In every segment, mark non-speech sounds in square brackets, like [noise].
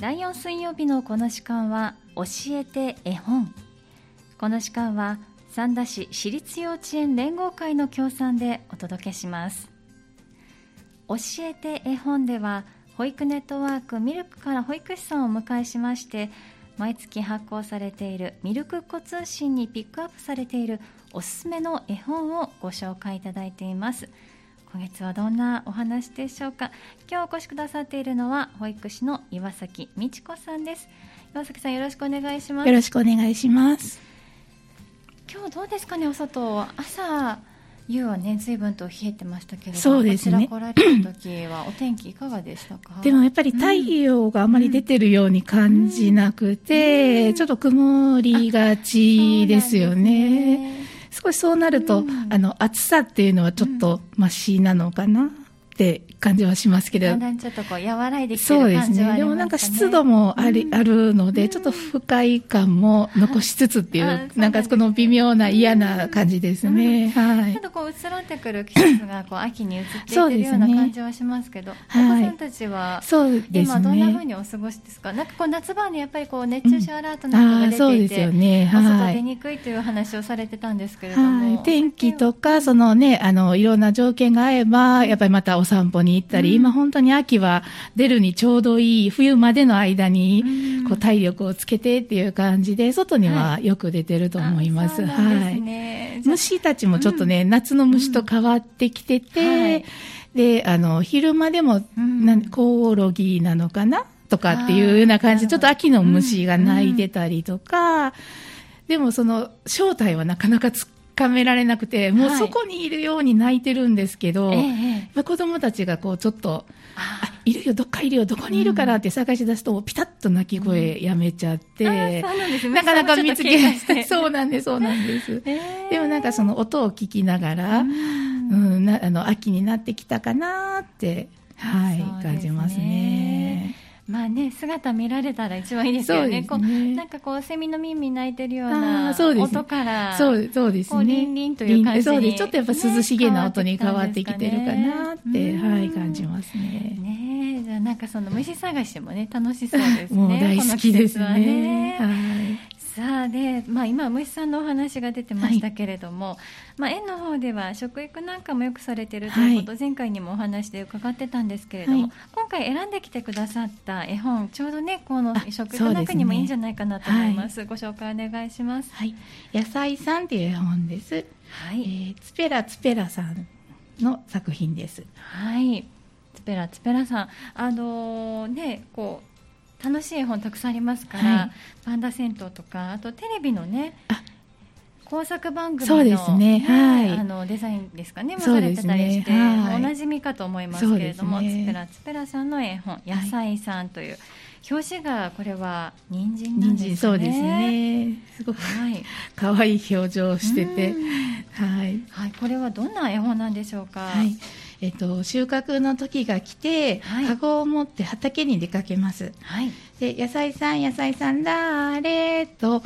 第4水曜日のこの時間は教えて絵本。この時間は三田市私立幼稚園連合会の協賛でお届けします。教えて絵本では保育ネットワークミルクから保育士さんをお迎えしまして毎月発行されているミルクっ子通信にピックアップされているおすすめの絵本をご紹介いただいています。今月はどんなお話でしょうか？今日お越しくださっているのは保育士の岩崎美智子さんです。岩崎さんよろしくお願いします。よろしくお願いします。今日どうですかね？お外朝夕はね随分と冷えてましたけれどそうですね。こちら来られた時はお天気いかがでしたか？でもやっぱり太陽があまり出てるように感じなくて、うん。ちょっと曇りがちですよね。少しそうなると、うん。あの、暑さっていうのはちょっとマシなのかなって感じはしますけどだん、だんちょっとこう和らいできてる感じはあね。でりますかねもなんか湿度もあり、うんあるので、ちょっと不快感も残しつつっていう、あそうなんかこの微妙な嫌な感じですね。はいちょっ。とこう移ろってくる季節がこう秋に移っていっるような感じはしますけど、はいお子さんたちはそうです今どんな風ね。にお過ごしですか？なんかこう夏場にやっぱりこう熱中症アラートなんかが出そうでていて、すよね。はい。出にくいという話をされてたんですけれども、はい、天気とか、そのね、あの、いろんな条件が合えば、やっぱりまたお散歩に行ったり、うん。今本当に秋は出るにちょうどいい、冬までの間にうん、こう体力をつけてっていう感じで、外にはよく出てると思います。はい。ね。じゃあ。虫たちもちょっとね、夏の虫と変わってきてて、はいで、あの、昼間でも、うん。コオロギなのかな？とかっていうような感じで、ちょっと秋の虫が鳴いてたりとか、でもその正体はなかなかつかめられなくて、もうはいそこにいるように泣いてるんですけど、ええやっえ。えぱ子供たちがこうちょっと、いるよ、どっかいるよ、どこにいるからって探し出すと、ピタッと泣き声やめちゃって、うなんなかなか見つけ虫さんもちょっと警戒して。[laughs] そうなんです、そうなんです。ええでもなんかその音を聞きながら、うん。うん、なあの秋になってきたかなって、はい、感じますね。まあね、姿見られたら一番いいですよね。そうねこうなんかこう、セミの耳鳴いてるようあな音から、そう、そうですね。リンリンという感じにそうです。ちょっとやっぱ涼しげな音にね変わってきてるかなって、ねはい、感じますね。ねえ、じゃあなんかその虫探しもね、楽しそうですね。[laughs] もう大好きですこの季節はね。はい。さあで、まあ、今、虫さんのお話が出てましたけれども、まあ、園の方では食育なんかもよくされているということ、前回にもお話で伺ってたんですけれども、はい今回選んできてくださった絵本、ちょうどね、このあ食育そうですねなんかにもいいんじゃないかなと思います。ご紹介お願いします。はい。野菜さんっていう絵本です。はえい。ー、ツペラツペラさんの作品です。はい。ツペラツペラさん、あのーね、こう、楽しい絵本たくさんありますから、はいパンダ銭湯とか、あとテレビのね、あ工作番組のそうですねはいあのデザインですかね、もされてたりして、はいおなじみかと思いますけれども、ねツペラツペラさんの絵本、野菜さんという、表紙がこれは人参なんですね。そうです。ね。すごくはい。可愛い表情をしててうん、はい。はい、これはどんな絵本なんでしょうか？はい。えっと、収穫の時が来て、はい。カゴを持って畑に出かけます。はい。で、野菜さん、野菜さん、だーれーと、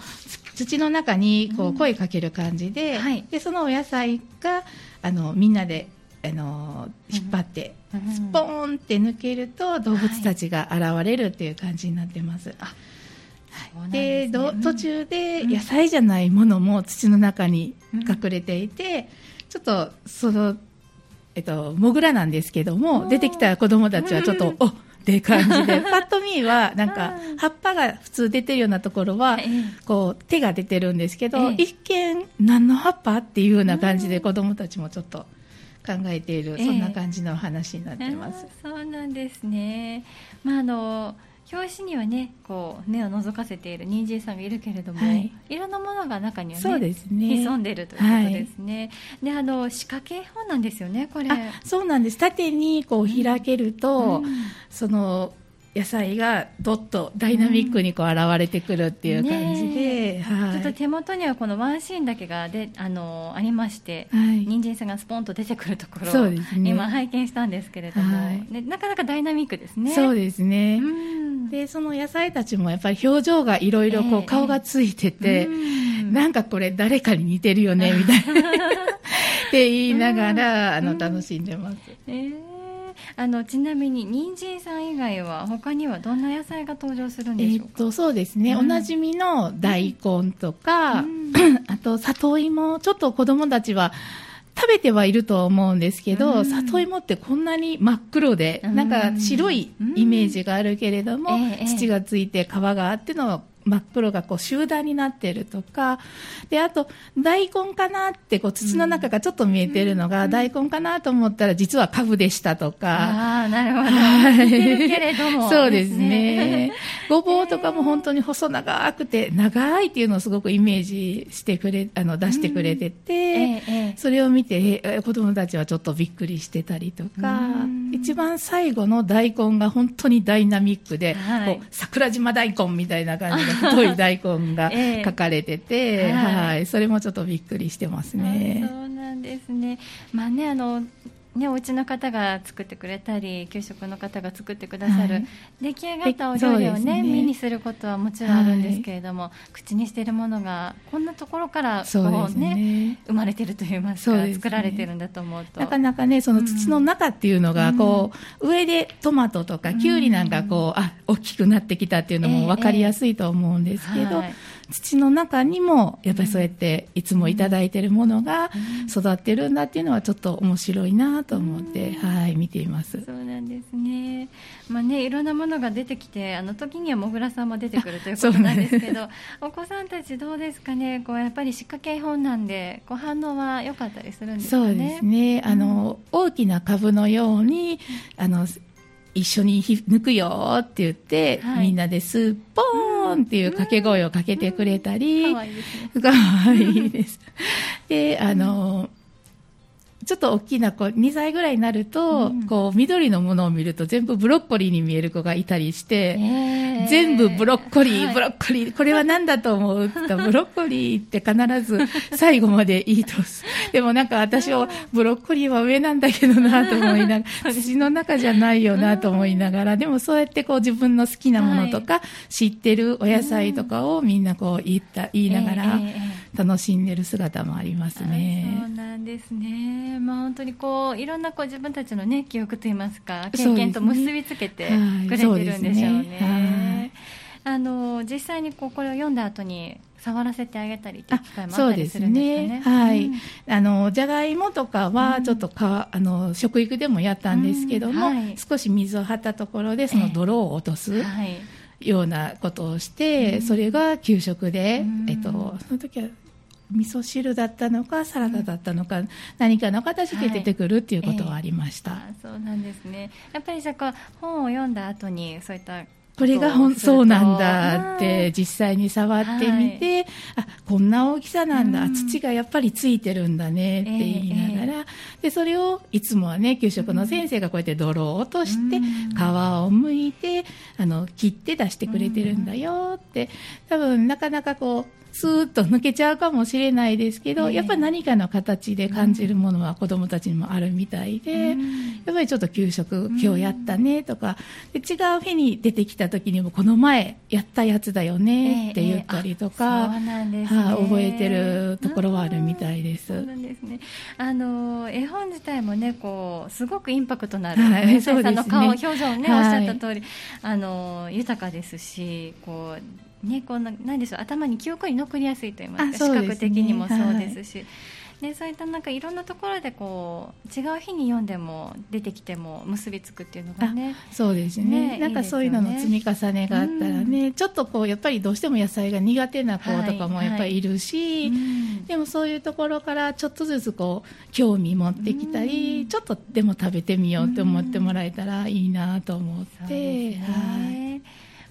つ土の中にこうん。う声かける感じで、はい。で、そのお野菜が、あの、みんなで、あの、引っ張って、うん。スポーンって抜けると動物たちが現れるっていう感じになってます。でね。ど途中でうん。野菜じゃないものも土の中に隠れていて、ちょっとその、えっと、モグラなんですけどおもー。出てきた子供たちはちょっと、うん。おって感じで [laughs] パッと見はなんかうん。葉っぱが普通出てるようなところはええ。こう手が出てるんですけど、ええ。一見何の葉っぱっていうような感じで子供たちもちょっと考えている、ええ。そんな感じのお話になってます。そうなんですね。まああの表紙にはね、こう目を覗かせている人参さんがいるけれども、はい。い、ろんなものが中にはね、そうですね。潜んでるということですね。で、あの仕掛け絵本なんですよね、これ。あそうなんです。縦にこう開けると、うん。その野菜がどっとダイナミックにこう現れてくるっていう感じで、はい。ちょっと手元にはこのワンシーンだけがであのありまして、はい。人参さんがスポンと出てくるところをね。今拝見したんですけれども、はい。ねなかなかダイナミックですね。そうですね、うん。でその野菜たちもやっぱり表情がいろいろ顔がついてて、うん。なんかこれ誰かに似てるよねみたいな。[laughs] って言いながら、あの楽しんでます。えーあのちなみに人参さん以外は他にはどんな野菜が登場するんでしょうか？えっとそうですね、うん。おなじみの大根とか、うん。[laughs] あと里芋、ちょっと子供たちは食べてはいると思うんですけど、うん。里芋ってこんなに真っ黒で、うん。なんか白いイメージがあるけれども、土がついて皮があっての真っ黒がこう集団になってるとか、で、あと、大根かなって、こう土の中がちょっと見えてるのが、大根かなと思ったら、実は株でしたとか、ああ、なるほど。はい。似てるけれども。そうですね。ごぼうとかも本当に細長くて、長いっていうのをすごくイメージしてくれ、あの、出してくれてて、ええええ。それを見て、え子供たちはちょっとびっくりしてたりとかうん、一番最後の大根が本当にダイナミックで、はい。こう桜島大根みたいな感じの太い大根が [laughs] ええ書かれてて、はいはい、それもちょっとびっくりしてますね。そうなんですね。まあね、あの、ね、お家の方が作ってくれたり給食の方が作ってくださる、はい。出来上がったお料理をねね。目にすることはもちろんあるんですけれども、口にしているものがこんなところからこうね。ね。生まれてるといいますかね。作られてるんだと思うと。なかなかね、その土の中っていうのが、うん。こう、上でトマトとかキュウリなんかこう、あ、大きくなってきたっていうのも分かりやすいと思うんですけど、はい土の中にも、やっぱりそうやっていつもいただいてるものが育ってるんだっていうのはちょっと面白いなと思って、はい、見ています。そうなんですね。まあね、いろんなものが出てきて、あの時にはもぐらさんも出てくるということ [laughs] なんですけど、お子さんたちどうですかね？こうやっぱり仕掛け絵本なんで、こう反応は良かったりするんですかね？そうですね。あの、大きな株のように、あの、一緒にひ抜くよって言って、はいみんなでスーポーンっていう掛け声をかけてくれたり、可愛いですね。かわいいです。で、あの、ちょっと大きな子、2歳ぐらいになると、うん。こう、緑のものを見ると全部ブロッコリーに見える子がいたりして、えー。全部ブロッコリー、はい。ブロッコリー、これは何だと思うって言ったら [laughs] ブロッコリーって必ず最後までいいとす。でもなんか私はブロッコリーは上なんだけどなと思いながら、[laughs] 土の中じゃないよなと思いながら、でもそうやってこう自分の好きなものとか、知ってるお野菜とかをみんなこう言った、言いながらえーえーえー楽しんでる姿もありますあそうね。なんですね。まあ本当にこういろんなこう自分たちのね記憶といいますか経験と結びつけてはいくれてるんでしょうねね。あの実際にこうこれを読んだ後に触らせてあげたりっていう機会もあったりそうですするんですかねね。。はい。うんあの、じゃがいもとかは、ちょっとか、あの、食育でもやったんですけども、うんはい少し水を張ったところで、その泥を落とすはい。ようなことをして、うんそれが給食で、うんえっと、その時は、味噌汁だったのか、サラダだったのか、何かの形で出てくるっていうことはありました。あそうなんですね。やっぱりじゃあこう本を読んだ後にそういったこれがほんことをするとそうなんだっはいて実際に触ってみて、あこんな大きさなんだ、うん。土がやっぱりついてるんだねって言いながら、でそれをいつもはね給食の先生がこうやって泥を落として、うん。皮を剥いてあの切って出してくれてるんだよって。多分なかなかこうスーッと抜けちゃうかもしれないですけど、ええ。やっぱり何かの形で感じるものは子どもたちにもあるみたいで、うん。やっぱりちょっと給食今日やったねとか、で違う日に出てきた時にもこの前やったやつだよねって言ったりとか、ええ。ええあそうなんですね。はい覚えてるところはあるみたいです。そうなんですね。あの絵本自体もね、こうすごくインパクトのある、はいさんの顔、表情ね、はい。おっしゃった通り、あの豊かですし、こうね、こんななんでしょう、頭に記憶に残りやすいと言いますか、ね。視覚的にもそうですし。でそういったなんかいろんなところでこう違う日に読んでも出てきても結びつくっていうのがねそうですね。ねなんかそういうのの積み重ねがあったらね、ちょっとこうやっぱりどうしても野菜が苦手な子とかもやっぱりいるし、うんでもそういうところからちょっとずつこう興味持ってきたり、うん。ちょっとでも食べてみようって思ってもらえたらいいなと思って、ですはい。ね。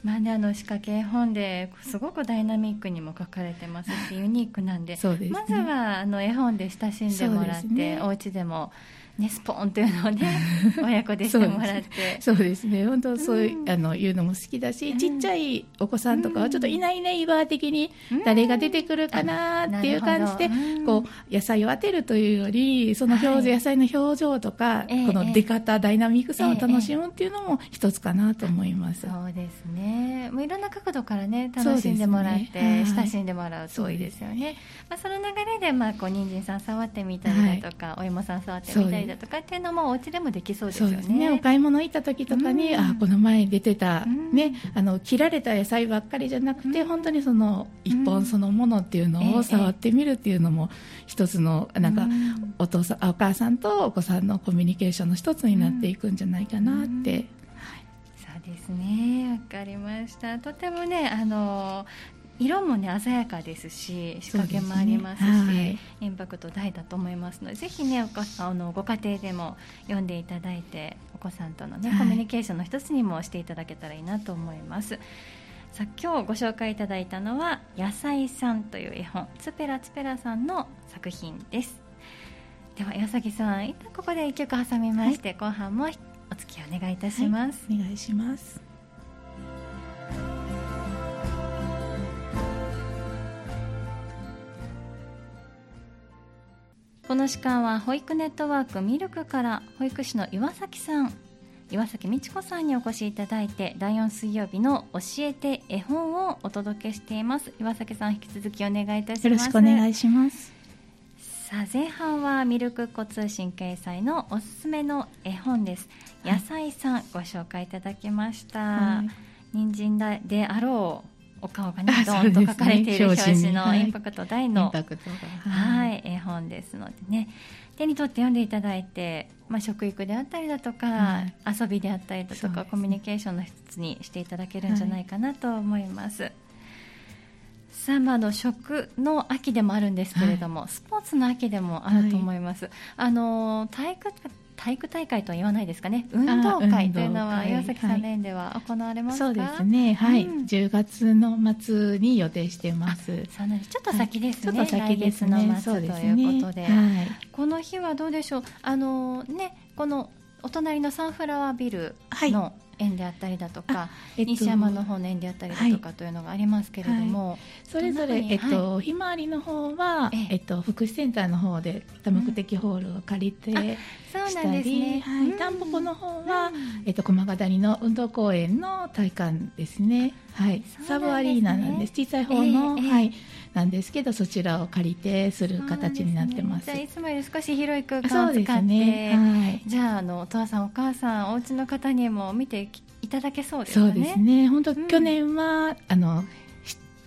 まあね、あの仕掛け絵本ですごくダイナミックにも書かれてますしユニークなんでね。まずはあの絵本で親しんでもらって、ね。お家でも、ね、スポーンというのをね [laughs] 親子でしてもらって。そうですね、本当そういう、うん。あの言うのも好きだし、うん。ちっちゃいお子さんとかはちょっといないいないバー的にうん。誰が出てくるかなっていう感じで、うん。こう野菜を当てるというより、その表情、はい。野菜の表情とか、ええこの出方、ダイナミックさを楽しむっていうのも一つかなと思います。そうですね。もういろんな角度からね楽しんでもらって、ねはい。親しんでもらうといいですよね、まあ、その流れでまあこう人参さん触ってみたりだとか、お芋さん触ってみたりだとかっていうのもお家でもできそうですそよね。ね。お買い物行った時とかに、うん。あこの前出てた、うん。ねあの切られた野菜ばっかりじゃなくて、うん。本当にその一本そのものっていうのええを触ってみるっていうのも一つのなんか、うんお父さんあお母さんとお子さんのコミュニケーションの一つになっていくんじゃないかなって。そうですね、わかりました。とてもね、あの色もね鮮やかですし、仕掛けもありますし、ね。はい。インパクト大だと思いますので、ぜひねお子さんあのご家庭でも読んでいただいて、お子さんとのね、はい。コミュニケーションの一つにもしていただけたらいいなと思います。さあ今日ご紹介いただいたのは「野菜さん」という絵本ツペラツペラさんの作品です。では岩崎さん一旦ここで一曲挟みまして、後半もお付き合いお願いいたします、お願いします。この時間は保育ネットワークミルクから保育士の岩崎さん。岩崎美智子さんにお越しいただいて第4水曜日の教えて絵本をお届けしています。岩崎さん引き続きお願いいたします。よろしくお願いします。さあ前半はミルク子通信掲載のおすすめの絵本です。はい。野菜さんご紹介いただきました、はい。人参だであろうお顔がね [laughs] あドーンと書かれている表紙のインパクト大の。はい、絵本ですのでね。手に取って読んでいただいて、まあ、食育であったりだとか、はい。遊びであったりだとか、ね。コミュニケーションの一つにしていただけるんじゃないかなと思います。さあまああの食の秋でもあるんですけれども、スポーツの秋でもあると思います。あの体育体育大会とは言わないですかね。運動会というのは岩崎さんの園では行われますか、そうですね。はい、うん10月の末に予定してます。そうなんです。ちょっと先ですね、はい。ちょっと先ですね。の末ということで。はい。この日はどうでしょう？あのねこのお隣のサンフラワービルの園であったりだとか、えっと西山の方の園であったりだとかというのがありますけれども、それぞれ、えっと、ひまわりの方は、ええ。えっと、福祉センターの方で多目的ホールを借りてそうしなんですたり、ね。はい、うん。タンポポの方は、うん。えっと、駒ヶ谷の運動公園の体育館ですね。はい、ね。サブアリーナなんです。小さい方の、ええええ。はい、なんですけど、そちらを借りてする形になってます。ねじゃあいつもより少し広い空間を使って、すね。はい。じゃああのお父さんお母さんお家の方にも見ていただけそうですかね。そうですね。本当、うん去年は、あの、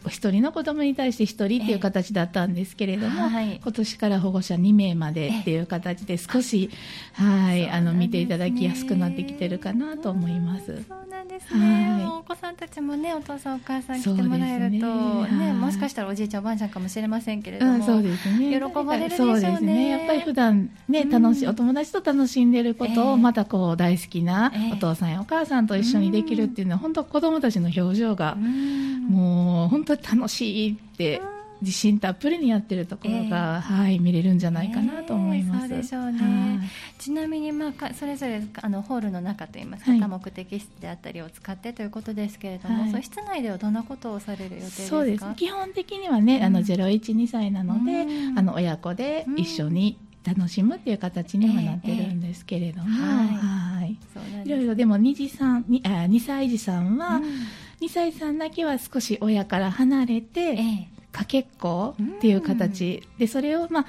ひお一人の子供に対して一人っていう形だったんですけれども、はい。今年から保護者2名までっていう形で少し、はい、あの、見ていただきやすくなってきてるかなと思います。そうなんですね、はい。お子さんたちもねお父さんお母さん来てもらえるとねはい。もしかしたらおじいちゃんおばあちゃんかもしれませんけれども、うん、そうですね。喜ばれるでしょうね。そうですね。やっぱり普段ね、うん。楽しい、お友達と楽しんでることを、ええまたこう、大好きなええ。お父さんやお母さんと一緒にできるっていうのは、本当子供たちの表情が、うん。もう、本当に楽しいって、自信たっぷりにやってるところが、はい、見れるんじゃないかなと思います。ええそうでしょうね。はい。ちなみに、まあ、かそれぞれあのホールの中といいますか、はい多目的室であったりを使ってということですけれども、はい。そう室内ではどんなことをされる予定ですか？そうです。ね基本的にはね、あのうん。012歳なので、うん。あの親子で一緒に楽しむっていう形にはなってるんですけれども、ええ。はい。そうなんですいろいろでも2児さんにあ2歳児さんは、うん2歳さんだけは少し親から離れて、ええ。かけっこっていう形、でそれをまあ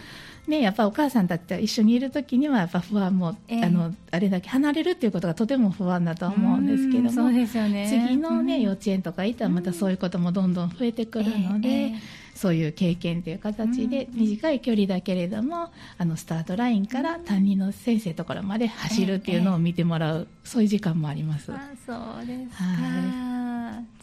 ね、やっぱお母さんたちと一緒にいるときにはやっぱ不安も、ええ。あのあれだけ離れるっていうことがとても不安だと思うんですけどもですよね。次の、ねうん。幼稚園とか行ったらまたそういうこともどんどん増えてくるので、えええ。そういう経験という形で、うん短い距離だけれどもあのスタートラインから担任の先生のところまで走るっていうのを見てもらう、そういう時間もあります。あそうですか、は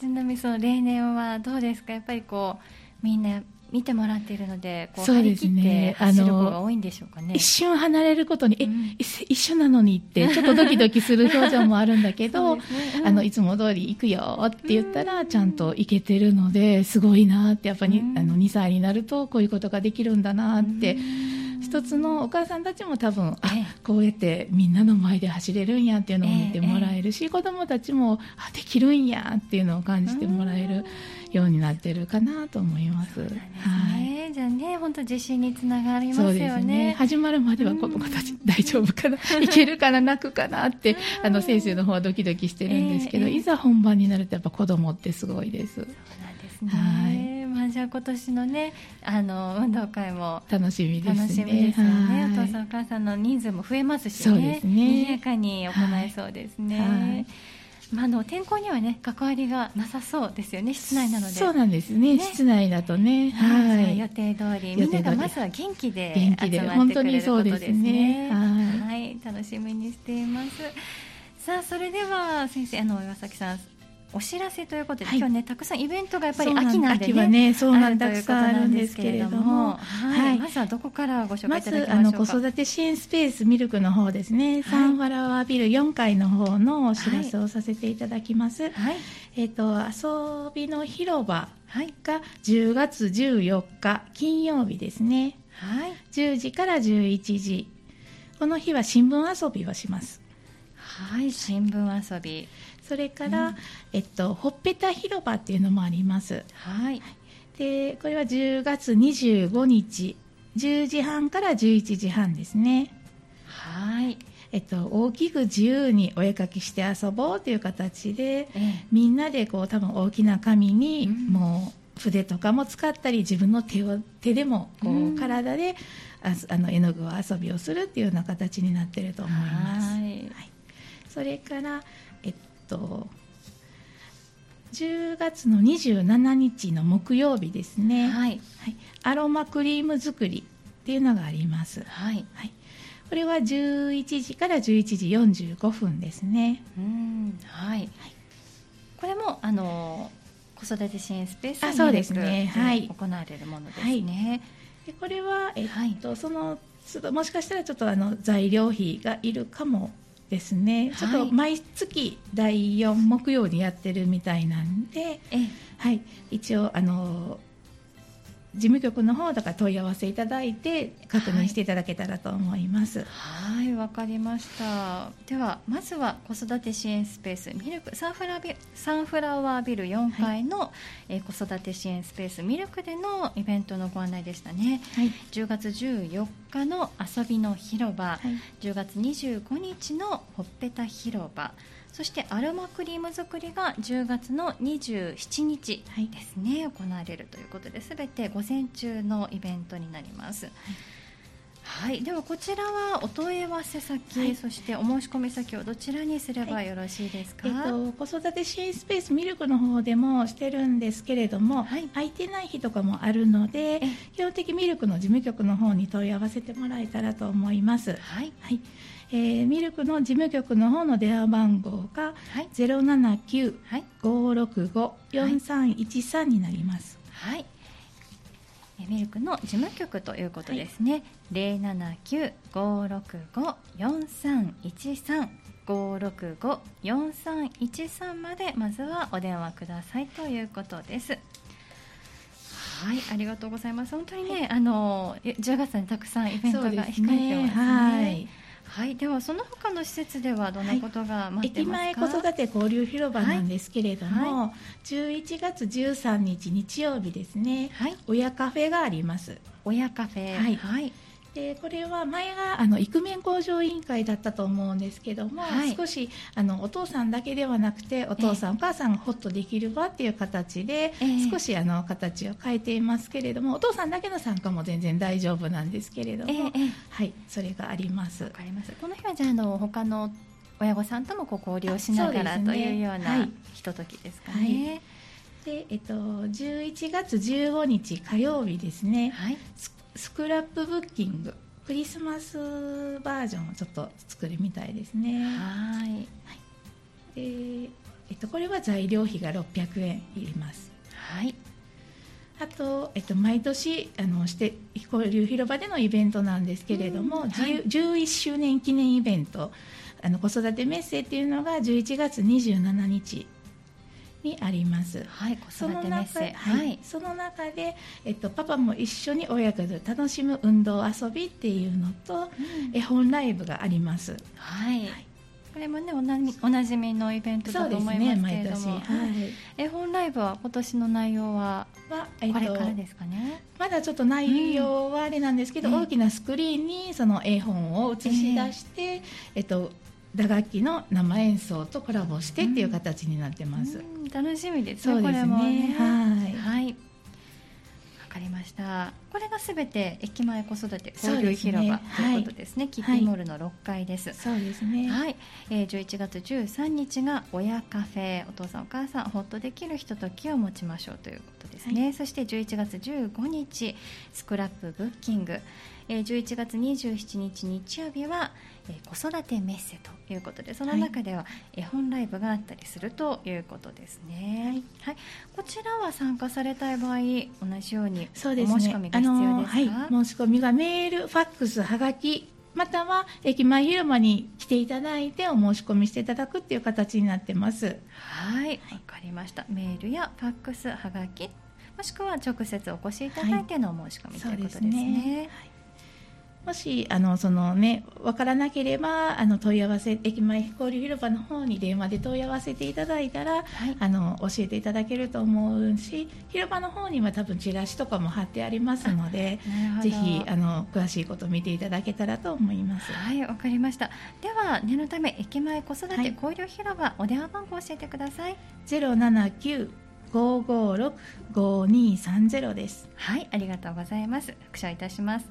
ちなみにその例年はどうですか？やっぱりこうみんな見てもらっているのでこうそうです張り切ってね走るあの子が多いんでしょうかね。一瞬離れることに、えうん。一一緒なのにって、ちょっとドキドキする表情もあるんだけど、[laughs] ね。うん。あの、いつも通り行くよって言ったら、ちゃんと行けてるので、すごいなって、やっぱり、うん。あの、2歳になるとこういうことができるんだなって、うん一つのお母さんたちも多分、あええ、こうやってみんなの前で走れるんやっていうのを見てもらえるし、子供たちも、あ、できるんやっていうのを感じてもらえるようになってるかなと思います。はい。ね、じゃあね本当自信につながりますよねね。始まるまでは子供たち大丈夫かな、[laughs] いけるかな、泣くかなって、あの先生の方はドキドキしてるんですけど、ええいざ本番になるとやっぱ子供ってすごいです。そうなんですね。はいまあじゃあ今年のねあの運動会も楽しみですね。楽しみですよね、はい。お父さんお母さんの人数も増えますしそうねですね。賑やかに行えそうですね、はい。まあ、あの天候にはね関わりがなさそうですよね室内なので。そうなんですね。ね。室内だとね。はい、はい。予定通りみんながまずは元気で集まってくれることですね。はい。楽しみにしています。さあそれでは先生あの岩崎さんお知らせということで、はい。今日ねたくさんイベントがやっぱり秋なんでね秋はねそうなんあるということなたくさんあるんでですすけれども。はい。はい。まずはどこからご紹介まいただきましょうか？子育て支援スペースミルクの方ですね、サンフラワービル4階の方のお知らせをさせていただきます、はい。えっ、と遊びの広場はい。が10月14日金曜日ですね。はい。10時から11時。この日は新聞遊びをします。はい新聞遊びそれから、うん。えっと、ほっぺた広場っていうのもあります。はい。でこれは10月25日10時半から11時半ですね。はい。えっと、大きく自由にお絵かきして遊ぼうという形でええ。みんなでこう多分大きな紙にうん。もう筆とかも使ったり自分の手を手でもこう、うん。体でああの絵の具遊びをするっていうような形になっていると思います。はい。それから、えっと、10月の27日の木曜日ですね、はい。はい、アロマクリーム作りっていうのがあります。はい。はい、これは11時から11時45分ですね。うん。はい、これもあの子育て支援スペースあそうですね。はい。行われるものですね。でこれは、えっはい。とそのもしかしたらちょっとあの材料費がいるかもですね、ちょっはいと毎月第4木曜にやってるみたいなんで、ええ。はい、一応あの事務局の方だから問い合わせいただいて確認していただけたらと思います。はいわかりました。ではまずは子育て支援スペース。ミルクサンフラビサンフラワービル4階の、えー子育て支援スペース。ミルクでのイベントのご案内でしたね。はい、10月14日の遊びの広場、はい。10月25日のほっぺた広場そしてアロマクリーム作りが10月の27日はいですね、行われるということで全て午前中のイベントになります。はい、ではこちらはお問い合わせ先、はい。そしてお申し込み先をどちらにすればよろしいですか、えっと、子育て支援スペースミルクの方でもしてるんですけれども、はい。空いてない日とかもあるのでえ。基本的ミルクの事務局の方に問い合わせてもらえたらと思います、はい。はいえーミルクの事務局の方の電話番号がはい。079-565-4313になります、はい。えミルクの事務局ということですね、079-565-4313 565-4313までまずはお電話くださいということです。はいありがとうございます。本当にね、あのえ10月にたくさんイベントが控えてますね。はいはい、ではその他の施設ではどんなことが待って駅ますか、前子育て交流広場なんですけれども、はい。11月13日日曜日ですね。はい、親カフェがあります。親カフェ。はい。はい、でこれは前があのイクメン工場委員会だったと思うんですけども、はい少しあのお父さんだけではなくてお父さん、お母さんがホッとできるわっていう形で、ええ少しあの形を変えていますけれどもお父さんだけの参加も全然大丈夫なんですけれども、ええええはいそれがありますわ。かります。この日はじゃああの他の親御さんともこう交流をしながらねというようはないひとときですかね。でえっと、11月15日火曜日ですね、はい。ススクラップブッキングクリスマスバージョンをちょっと作るみたいですね。はい。でえっと、これは材料費が600円いりますはい。あと、えっと、毎年あのして交流広場でのイベントなんですけれども、うんはい10 11周年記念イベントあの子育てメッセっていうのが11月27日にありますはい。子その育てメッ。ははいい。その中で、えっと、パパも一緒に親子で楽しむ運動遊びっていうのとうん絵本ライブがありますはいはい。これもねおなじおなじみのイベントだと思いますけれど年、も、はい絵本ライブは今年の内容ははえっことれからですかね？まだちょっと内容はあれなんですけど、うん大きなスクリーンにその絵本を映し出して、えっと、打楽器の生演奏とコラボしてっていう形になってます。うん楽しみですね。そうですね。これもね。はい。はい。ました。これがすべて駅前子育て交流広場、ということですね、はい、キッティモールの6階です、そうですね。はい、えー、11月13日が親カフェお父さんお母さんほっとできるひとときを持ちましょうということですね、はい、そして11月15日スクラップブッキング。えー、11月27日日曜日は、えー、子育てメッセということでその中では絵本ライブがあったりするということですね、はい、はい、こちらは参加されたい場合同じようにそうです、ね、申し込みが必要ですか、はい、申し込みがメールファックスはがきまたは駅前広場に来ていただいてお申し込みしていただくっていう形になってます。はい。わ、かりました。メールやファックスはがきもしくは直接お越しいただいてのお申し込み、ということですね、はいもしあのそのね分からなければあの問い合わせ駅前交流広場の方に電話で問い合わせていただいたら、はい、あの教えていただけると思うし広場の方には多分チラシとかも貼ってありますのでぜひあの詳しいことを見ていただけたらと思います。はいわかりました。では念のため駅前子育て交流広場、はい、お電話番号教えてください。079 556-5230です。はいありがとうございます。復唱いたします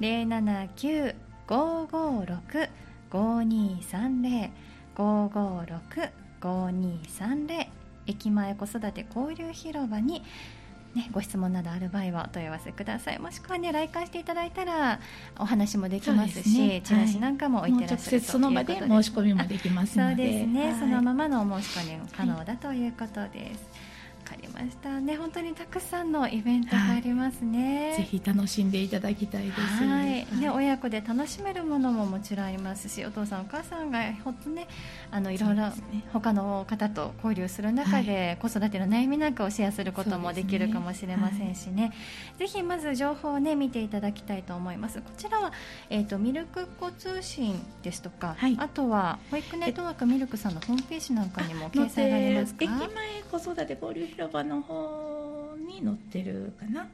079-556-5230 556-5230駅前子育て交流広場にね、ご質問などある場合はお問い合わせください。もしくはね来館していただいたらお話もできますし、ね、チラシなんかも置いてらっしゃる、直接その場で申し込みもできますそうですね、はい、そのままのお申し込みも可能だということです、はいかりました。ね本当にたくさんのイベントがありますね、はい、ぜひ楽しんでいただきたいです、はい、ね、親子で楽しめるものももちろんありますしお父さんお母さんがほんとねあのいろいろ他の方と交流する中で、子育ての悩みなんかをシェアすることもできるかもしれませんしね、ね、ぜひまず情報をね見ていただきたいと思います。こちらは、えーと、ミルク子通信ですとか、はい、あとは保育ネットワークミルクさんのホームページなんかにも掲載がありますか？駅前子育て交流広場の方に載ってるかな。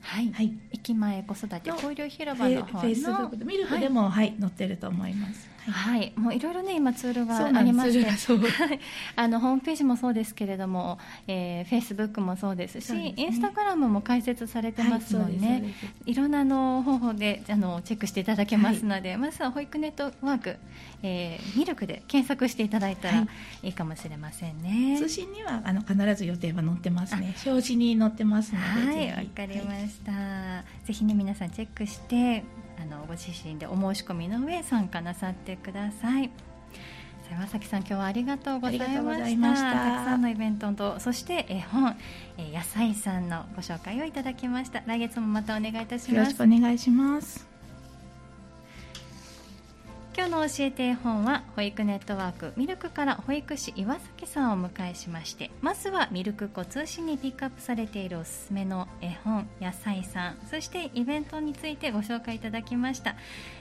はい、はい、駅前子育て交流広場の方のフェイスブックミルクでも、はい、はい、載ってると思います。はい、もういろいろね今ツールがありまして。[laughs] あのホームページもそうですけれども、えー、フェイスブックもそうですし、ね、インスタグラムも開設されてますのでね、はい、いろんなの方法であのチェックしていただけますので、はい、まずは保育ネットワーク、えー、ミルクで検索していただいたらい。いかもしれませんね、通信にはあの必ず予定は載ってますね。表示に載ってますのではいわかりました、ぜひね皆さんチェックしてあのご自身でお申し込みの上参加なさってください。岩崎さん今日はありがとうございました。た。くさんのイベントとそして絵本、え野菜さんのご紹介をいただきました。来月もまたお願いいたします。よろしくお願いします今日の教えて絵本は保育ネットワークミルクから保育士岩崎さんをお迎えしましてまずはミルク子通信にピックアップされているおすすめの絵本野菜さんそしてイベントについてご紹介いただきました。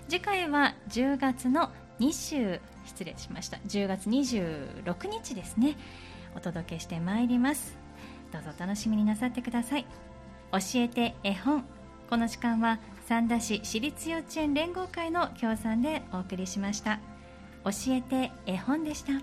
次回は10月の20失礼しました。10月26日ですね。お届けしてまいります。どうぞお楽しみになさってください。教えて絵本。この時間は三田市私立幼稚園連合会の協賛でお送りしました。教えて絵本でした。